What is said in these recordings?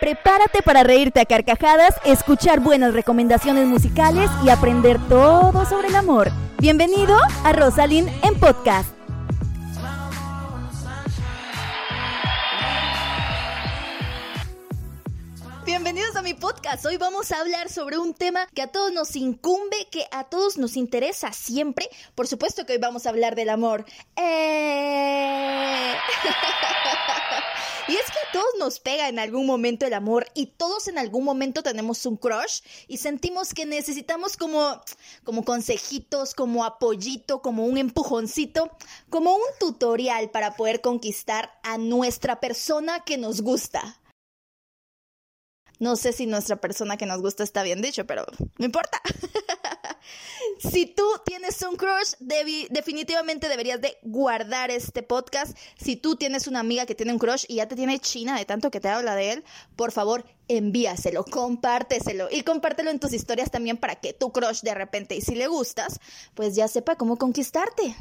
Prepárate para reírte a carcajadas, escuchar buenas recomendaciones musicales y aprender todo sobre el amor. Bienvenido a Rosalind en podcast. Bienvenidos a mi podcast. Hoy vamos a hablar sobre un tema que a todos nos incumbe, que a todos nos interesa siempre. Por supuesto que hoy vamos a hablar del amor. Eh... y es que a todos nos pega en algún momento el amor y todos en algún momento tenemos un crush y sentimos que necesitamos como, como consejitos, como apoyito, como un empujoncito, como un tutorial para poder conquistar a nuestra persona que nos gusta. No sé si nuestra persona que nos gusta está bien dicho, pero no importa. si tú tienes un crush, definitivamente deberías de guardar este podcast. Si tú tienes una amiga que tiene un crush y ya te tiene china de tanto que te habla de él, por favor, envíaselo, compárteselo y compártelo en tus historias también para que tu crush de repente, y si le gustas, pues ya sepa cómo conquistarte.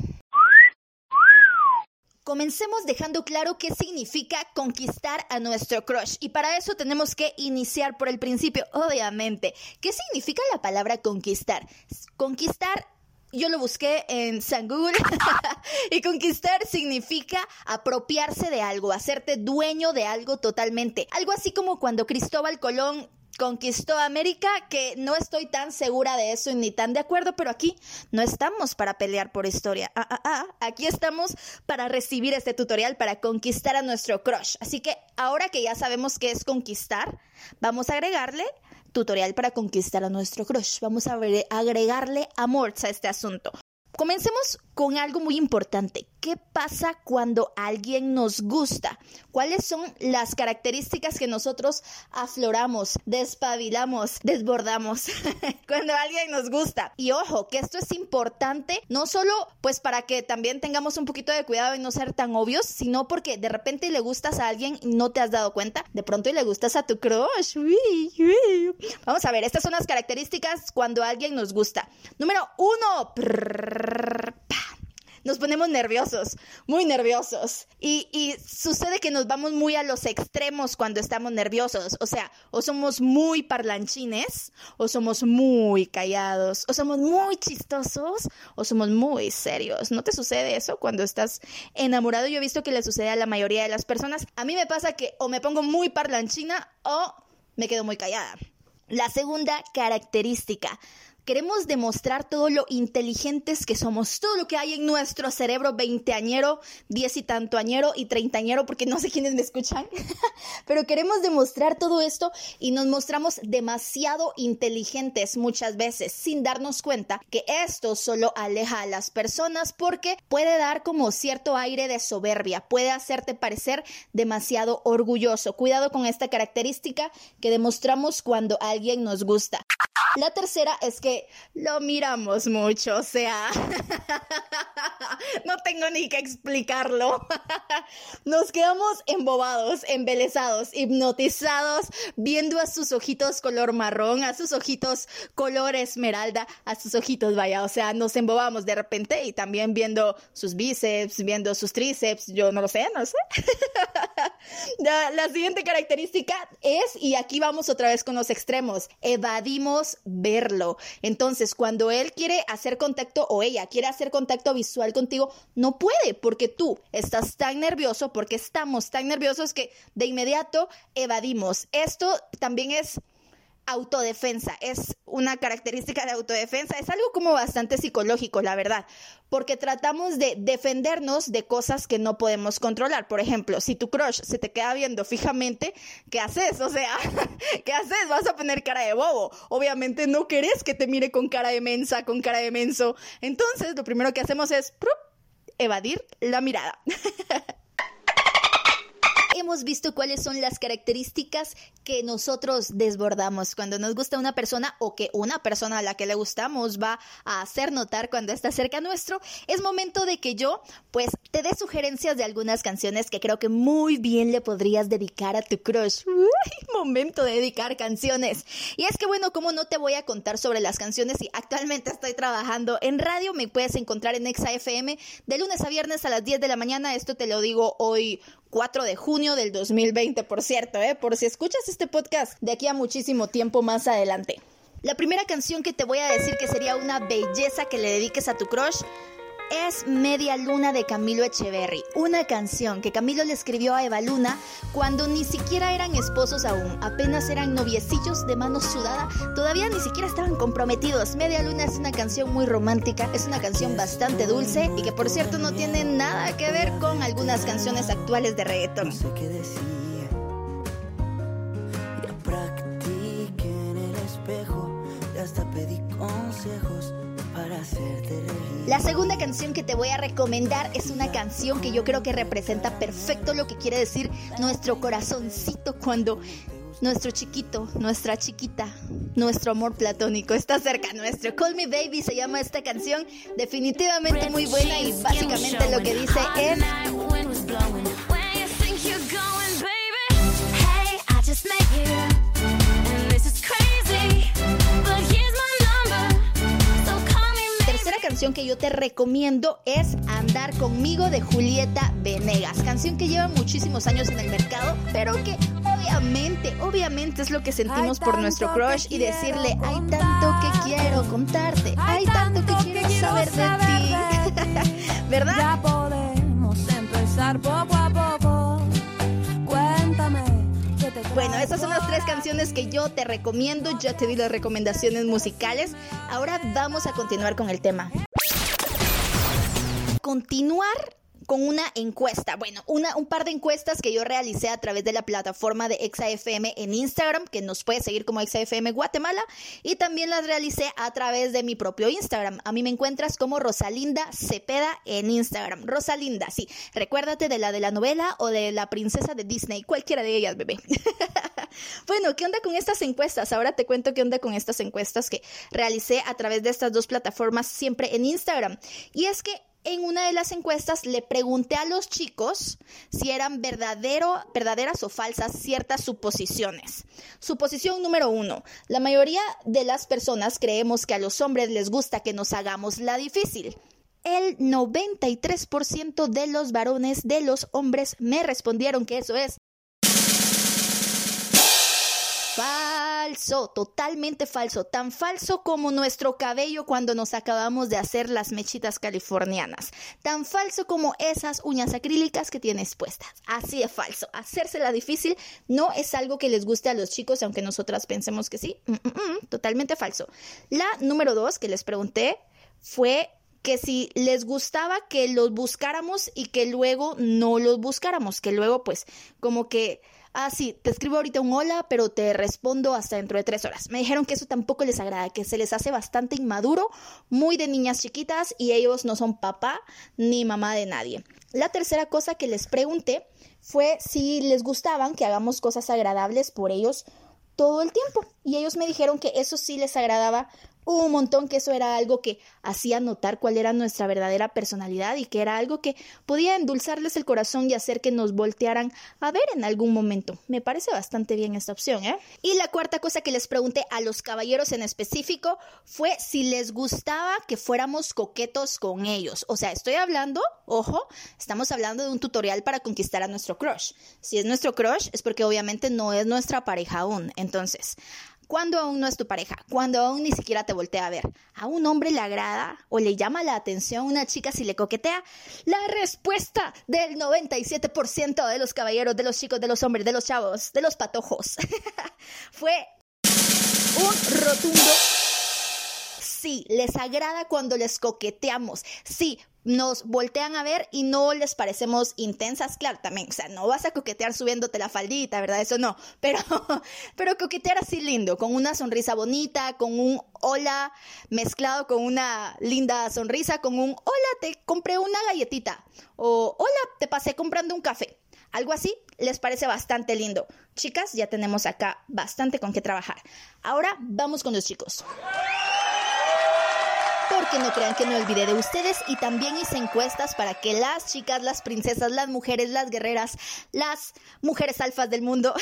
Comencemos dejando claro qué significa conquistar a nuestro crush. Y para eso tenemos que iniciar por el principio, obviamente. ¿Qué significa la palabra conquistar? Conquistar yo lo busqué en San Google y conquistar significa apropiarse de algo, hacerte dueño de algo totalmente. Algo así como cuando Cristóbal Colón conquistó América, que no estoy tan segura de eso ni tan de acuerdo, pero aquí no estamos para pelear por historia. Ah, ah, ah. Aquí estamos para recibir este tutorial para conquistar a nuestro crush. Así que ahora que ya sabemos qué es conquistar, vamos a agregarle tutorial para conquistar a nuestro crush. Vamos a agregarle amor a este asunto. Comencemos con algo muy importante. ¿Qué pasa cuando alguien nos gusta? ¿Cuáles son las características que nosotros afloramos, despabilamos, desbordamos cuando alguien nos gusta? Y ojo, que esto es importante no solo pues para que también tengamos un poquito de cuidado y no ser tan obvios, sino porque de repente le gustas a alguien y no te has dado cuenta, de pronto y le gustas a tu crush. Vamos a ver, estas son las características cuando alguien nos gusta. Número uno nos ponemos nerviosos, muy nerviosos. Y, sucede que nos vamos muy a los extremos cuando estamos nerviosos. O sea, o somos muy parlanchines, o somos muy callados, o somos muy chistosos, o somos muy serios. ¿No te sucede eso cuando estás enamorado? Yo he visto que le sucede a la mayoría de las personas. A mí me pasa que o me pongo muy parlanchina o me quedo muy callada. La segunda característica Queremos demostrar todo lo inteligentes que somos, todo lo que hay en nuestro cerebro veinteañero, diez y tanto añero y treintañero, porque no sé quiénes me escuchan, pero queremos demostrar todo esto y nos mostramos demasiado inteligentes muchas veces sin darnos cuenta que esto solo aleja a las personas porque puede dar como cierto aire de soberbia, puede hacerte parecer demasiado orgulloso. Cuidado con esta característica que demostramos cuando alguien nos gusta. La tercera es que lo miramos mucho, o sea, no tengo ni que explicarlo. Nos quedamos embobados, embelesados, hipnotizados, viendo a sus ojitos color marrón, a sus ojitos color esmeralda, a sus ojitos, vaya, o sea, nos embobamos de repente y también viendo sus bíceps, viendo sus tríceps, yo no lo sé, no sé. la siguiente característica es, y aquí vamos otra vez con los extremos, evadimos verlo. Entonces, cuando él quiere hacer contacto o ella quiere hacer contacto visual contigo, no puede porque tú estás tan nervioso, porque estamos tan nerviosos que de inmediato evadimos. Esto también es autodefensa, es una característica de autodefensa, es algo como bastante psicológico, la verdad, porque tratamos de defendernos de cosas que no podemos controlar. Por ejemplo, si tu crush se te queda viendo fijamente, ¿qué haces? O sea, ¿qué haces? Vas a poner cara de bobo. Obviamente no querés que te mire con cara de mensa, con cara de menso. Entonces, lo primero que hacemos es evadir la mirada. hemos visto cuáles son las características que nosotros desbordamos cuando nos gusta una persona o que una persona a la que le gustamos va a hacer notar cuando está cerca nuestro, es momento de que yo pues te dé sugerencias de algunas canciones que creo que muy bien le podrías dedicar a tu crush. momento de dedicar canciones. Y es que bueno, como no te voy a contar sobre las canciones y actualmente estoy trabajando en radio, me puedes encontrar en Exa FM de lunes a viernes a las 10 de la mañana, esto te lo digo hoy 24 de junio del 2020, por cierto, ¿eh? por si escuchas este podcast de aquí a muchísimo tiempo más adelante. La primera canción que te voy a decir que sería una belleza que le dediques a tu crush es Media Luna de Camilo Echeverry, una canción que Camilo le escribió a Eva Luna cuando ni siquiera eran esposos aún, apenas eran noviecillos de mano sudada, todavía ni siquiera estaban comprometidos. Media Luna es una canción muy romántica, es una canción bastante dulce y que por cierto no tiene nada que ver con algunas canciones actuales de reggaeton. No sé qué decir. Ya en el espejo, hasta pedí consejos. La segunda canción que te voy a recomendar es una canción que yo creo que representa perfecto lo que quiere decir nuestro corazoncito cuando nuestro chiquito, nuestra chiquita, nuestro amor platónico está cerca nuestro. Call Me Baby se llama esta canción, definitivamente muy buena y básicamente lo que dice es... canción que yo te recomiendo es Andar conmigo de Julieta Venegas. Canción que lleva muchísimos años en el mercado, pero que obviamente, obviamente es lo que sentimos por nuestro crush y decirle, hay tanto que quiero contarte, hay tanto que quiero saber de ti. ¿Verdad? Ya podemos empezar poco a poco. Bueno, esas son las tres canciones que yo te recomiendo. Ya te di las recomendaciones musicales. Ahora vamos a continuar con el tema continuar con una encuesta. Bueno, una, un par de encuestas que yo realicé a través de la plataforma de ExaFM en Instagram, que nos puede seguir como ExaFM Guatemala, y también las realicé a través de mi propio Instagram. A mí me encuentras como Rosalinda Cepeda en Instagram. Rosalinda, sí. Recuérdate de la de la novela o de la princesa de Disney, cualquiera de ellas, bebé. bueno, ¿qué onda con estas encuestas? Ahora te cuento qué onda con estas encuestas que realicé a través de estas dos plataformas siempre en Instagram. Y es que en una de las encuestas le pregunté a los chicos si eran verdadero, verdaderas o falsas ciertas suposiciones. Suposición número uno, la mayoría de las personas creemos que a los hombres les gusta que nos hagamos la difícil. El 93% de los varones, de los hombres, me respondieron que eso es falso, totalmente falso, tan falso como nuestro cabello cuando nos acabamos de hacer las mechitas californianas, tan falso como esas uñas acrílicas que tienes puestas, así de falso. Hacérsela difícil no es algo que les guste a los chicos, aunque nosotras pensemos que sí, mm, mm, mm, totalmente falso. La número dos que les pregunté fue que si les gustaba que los buscáramos y que luego no los buscáramos, que luego pues como que ah, sí, te escribo ahorita un hola, pero te respondo hasta dentro de tres horas. Me dijeron que eso tampoco les agrada, que se les hace bastante inmaduro, muy de niñas chiquitas y ellos no son papá ni mamá de nadie. La tercera cosa que les pregunté fue si les gustaban que hagamos cosas agradables por ellos todo el tiempo. Y ellos me dijeron que eso sí les agradaba un montón que eso era algo que hacía notar cuál era nuestra verdadera personalidad y que era algo que podía endulzarles el corazón y hacer que nos voltearan a ver en algún momento. Me parece bastante bien esta opción, ¿eh? Y la cuarta cosa que les pregunté a los caballeros en específico fue si les gustaba que fuéramos coquetos con ellos. O sea, estoy hablando, ojo, estamos hablando de un tutorial para conquistar a nuestro crush. Si es nuestro crush es porque obviamente no es nuestra pareja aún. Entonces, cuando aún no es tu pareja, cuando aún ni siquiera te voltea a ver, a un hombre le agrada o le llama la atención una chica si le coquetea, la respuesta del 97% de los caballeros, de los chicos, de los hombres, de los chavos, de los patojos, fue un rotundo sí, les agrada cuando les coqueteamos, sí, nos voltean a ver y no les parecemos intensas, claro, también, o sea, no vas a coquetear subiéndote la faldita, ¿verdad? Eso no, pero, pero coquetear así lindo, con una sonrisa bonita, con un hola mezclado con una linda sonrisa, con un hola, te compré una galletita, o hola, te pasé comprando un café. Algo así les parece bastante lindo. Chicas, ya tenemos acá bastante con qué trabajar. Ahora vamos con los chicos. Porque no crean que me olvidé de ustedes y también hice encuestas para que las chicas, las princesas, las mujeres, las guerreras, las mujeres alfas del mundo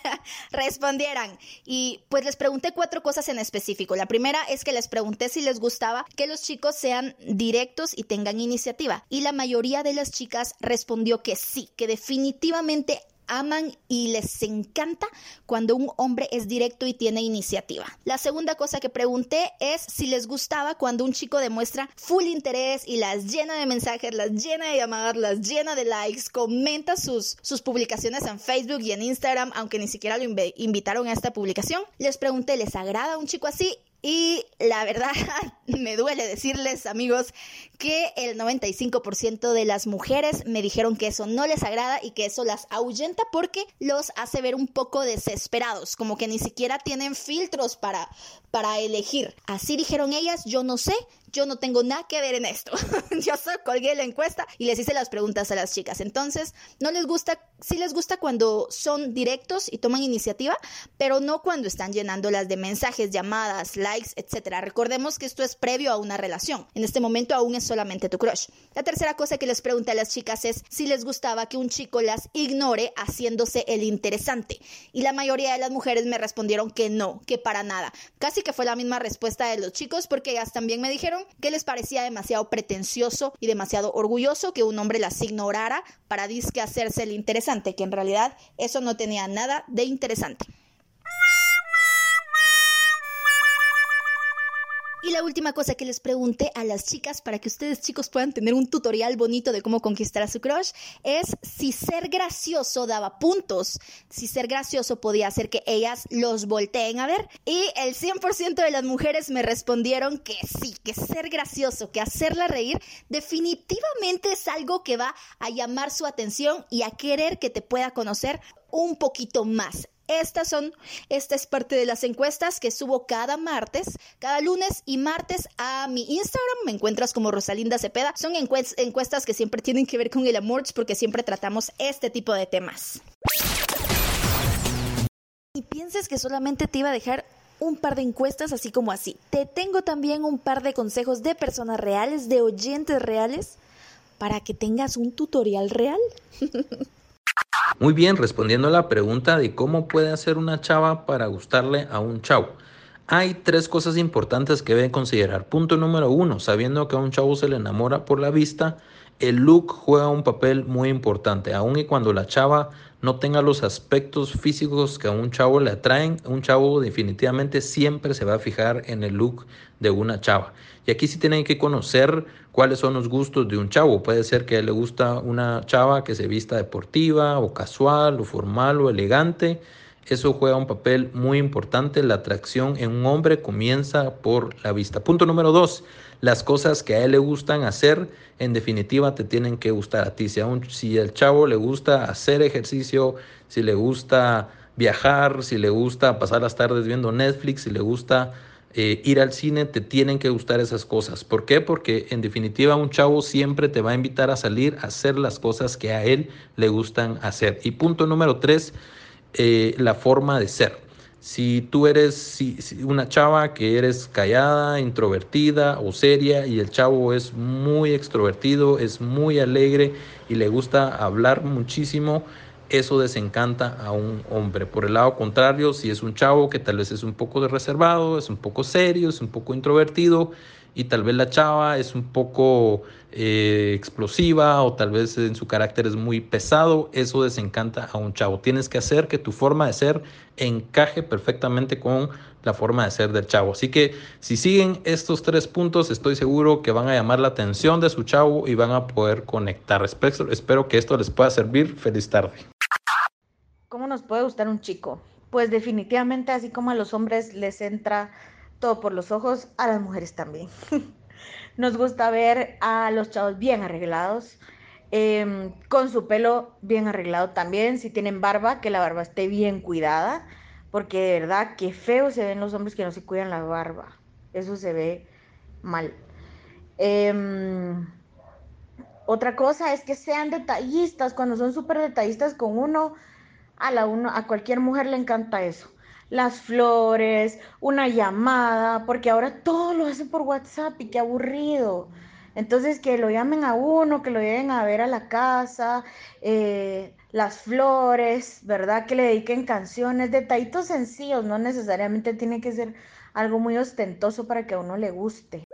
respondieran. Y pues les pregunté cuatro cosas en específico. La primera es que les pregunté si les gustaba que los chicos sean directos y tengan iniciativa. Y la mayoría de las chicas respondió que sí, que definitivamente aman y les encanta cuando un hombre es directo y tiene iniciativa. La segunda cosa que pregunté es si les gustaba cuando un chico demuestra full interés y las llena de mensajes, las llena de llamadas, las llena de likes, comenta sus, sus publicaciones en Facebook y en Instagram, aunque ni siquiera lo invitaron a esta publicación. Les pregunté, ¿les agrada un chico así? Y la verdad, me duele decirles, amigos, que el 95% de las mujeres me dijeron que eso no les agrada y que eso las ahuyenta porque los hace ver un poco desesperados, como que ni siquiera tienen filtros para, para elegir. Así dijeron ellas, yo no sé, yo no tengo nada que ver en esto. yo solo colgué la encuesta y les hice las preguntas a las chicas. Entonces, no les gusta, sí les gusta cuando son directos y toman iniciativa, pero no cuando están llenándolas de mensajes, llamadas, likes, etc. Recordemos que esto es previo a una relación. En este momento aún es solamente tu crush. La tercera cosa que les pregunté a las chicas es si les gustaba que un chico las ignore haciéndose el interesante. Y la mayoría de las mujeres me respondieron que no, que para nada. Casi que fue la misma respuesta de los chicos porque ellas también me dijeron que les parecía demasiado pretencioso y demasiado orgulloso que un hombre las ignorara para disque hacerse el interesante, que en realidad eso no tenía nada de interesante. Y la última cosa que les pregunté a las chicas para que ustedes chicos puedan tener un tutorial bonito de cómo conquistar a su crush es si ser gracioso daba puntos, si ser gracioso podía hacer que ellas los volteen a ver. Y el 100% de las mujeres me respondieron que sí, que ser gracioso, que hacerla reír definitivamente es algo que va a llamar su atención y a querer que te pueda conocer un poquito más. Estas son, esta es parte de las encuestas que subo cada martes, cada lunes y martes a mi Instagram. Me encuentras como Rosalinda Cepeda. Son encuestas que siempre tienen que ver con el amor porque siempre tratamos este tipo de temas. Y pienses que solamente te iba a dejar un par de encuestas así como así. Te tengo también un par de consejos de personas reales, de oyentes reales, para que tengas un tutorial real. Muy bien, respondiendo a la pregunta de cómo puede hacer una chava para gustarle a un chavo. Hay tres cosas importantes que deben considerar. Punto número uno, sabiendo que a un chavo se le enamora por la vista, el look juega un papel muy importante. Aun y cuando la chava no tenga los aspectos físicos que a un chavo le atraen, un chavo definitivamente siempre se va a fijar en el look de una chava. Y aquí sí tienen que conocer cuáles son los gustos de un chavo. Puede ser que a él le gusta una chava que se vista deportiva o casual o formal o elegante. Eso juega un papel muy importante. La atracción en un hombre comienza por la vista. Punto número dos. Las cosas que a él le gustan hacer, en definitiva, te tienen que gustar a ti. Si, a si el chavo le gusta hacer ejercicio, si le gusta viajar, si le gusta pasar las tardes viendo Netflix, si le gusta eh, ir al cine, te tienen que gustar esas cosas. ¿Por qué? Porque en definitiva un chavo siempre te va a invitar a salir a hacer las cosas que a él le gustan hacer. Y punto número tres, eh, la forma de ser. Si tú eres una chava que eres callada, introvertida o seria y el chavo es muy extrovertido, es muy alegre y le gusta hablar muchísimo, eso desencanta a un hombre. Por el lado contrario, si es un chavo que tal vez es un poco reservado, es un poco serio, es un poco introvertido y tal vez la chava es un poco eh, explosiva o tal vez en su carácter es muy pesado, eso desencanta a un chavo. Tienes que hacer que tu forma de ser encaje perfectamente con la forma de ser del chavo. Así que si siguen estos tres puntos, estoy seguro que van a llamar la atención de su chavo y van a poder conectar. Espero, espero que esto les pueda servir. Feliz tarde. ¿Cómo nos puede gustar un chico? Pues definitivamente así como a los hombres les entra todo por los ojos, a las mujeres también. Nos gusta ver a los chavos bien arreglados, em, con su pelo bien arreglado también, si tienen barba, que la barba esté bien cuidada, porque de verdad que feo se ven los hombres que no se cuidan la barba, eso se ve mal. Em, otra cosa es que sean detallistas, cuando son súper detallistas con uno, a, la uno, a cualquier mujer le encanta eso las flores, una llamada, porque ahora todo lo hacen por WhatsApp y qué aburrido. Entonces, que lo llamen a uno, que lo lleven a ver a la casa, eh, las flores, ¿verdad? Que le dediquen canciones, detallitos sencillos, no necesariamente tiene que ser algo muy ostentoso para que a uno le guste.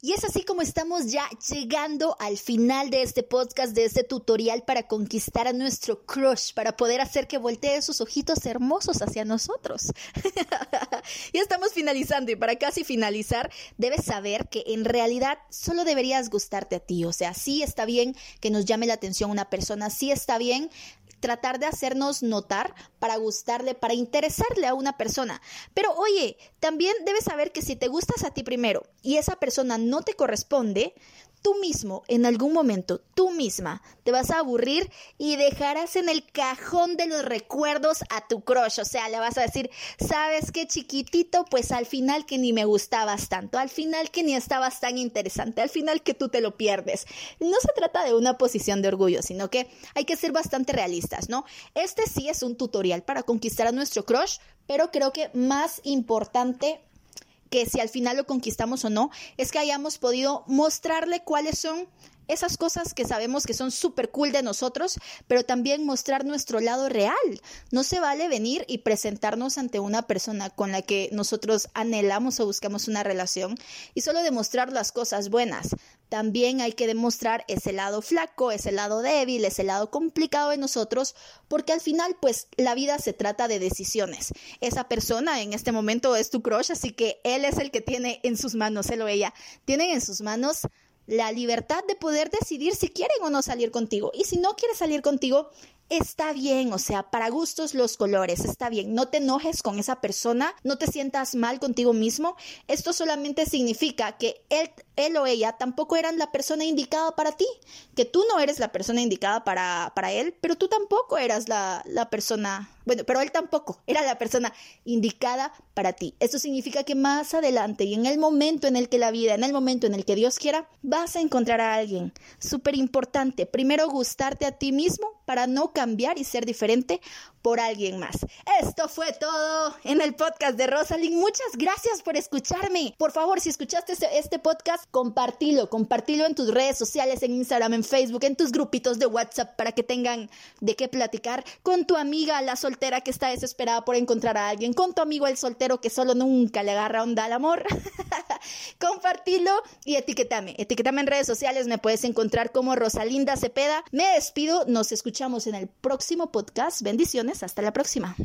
Y es así como estamos ya llegando al final de este podcast, de este tutorial para conquistar a nuestro crush, para poder hacer que voltee sus ojitos hermosos hacia nosotros. ya estamos finalizando y para casi finalizar, debes saber que en realidad solo deberías gustarte a ti. O sea, sí está bien que nos llame la atención una persona, sí está bien tratar de hacernos notar para gustarle, para interesarle a una persona. Pero oye, también debes saber que si te gustas a ti primero y esa persona no te corresponde, tú mismo, en algún momento, tú misma, te vas a aburrir y dejarás en el cajón de los recuerdos a tu crush. O sea, le vas a decir, ¿sabes qué chiquitito? Pues al final que ni me gustabas tanto, al final que ni estabas tan interesante, al final que tú te lo pierdes. No se trata de una posición de orgullo, sino que hay que ser bastante realistas, ¿no? Este sí es un tutorial para conquistar a nuestro crush, pero creo que más importante que si al final lo conquistamos o no, es que hayamos podido mostrarle cuáles son esas cosas que sabemos que son súper cool de nosotros, pero también mostrar nuestro lado real. No se vale venir y presentarnos ante una persona con la que nosotros anhelamos o buscamos una relación y solo demostrar las cosas buenas. También hay que demostrar ese lado flaco, ese lado débil, ese lado complicado de nosotros, porque al final, pues, la vida se trata de decisiones. Esa persona en este momento es tu crush, así que él es el que tiene en sus manos, él o ella, tienen en sus manos la libertad de poder decidir si quieren o no salir contigo. Y si no quiere salir contigo, está bien, o sea, para gustos los colores, está bien. No te enojes con esa persona, no te sientas mal contigo mismo. Esto solamente significa que él, él o ella tampoco eran la persona indicada para ti, que tú no eres la persona indicada para, para él, pero tú tampoco eras la, la persona bueno, pero él tampoco era la persona indicada para ti. Eso significa que más adelante y en el momento en el que la vida, en el momento en el que Dios quiera, vas a encontrar a alguien. Súper importante. Primero gustarte a ti mismo para no cambiar y ser diferente por alguien más. Esto fue todo en el podcast de Rosalind. Muchas gracias por escucharme. Por favor, si escuchaste este, este, podcast, compartilo, compartilo en tus redes sociales, en Instagram, en Facebook, en tus grupitos de WhatsApp para que tengan de qué platicar con tu amiga, la que está desesperada por encontrar a alguien, con tu amigo el soltero que solo nunca le agarra onda al amor. compartilo y etiquetame. Etiquetame en redes sociales, me puedes encontrar como Rosalinda Cepeda. Me despido, nos escuchamos en el próximo podcast. Bendiciones hasta la próxima.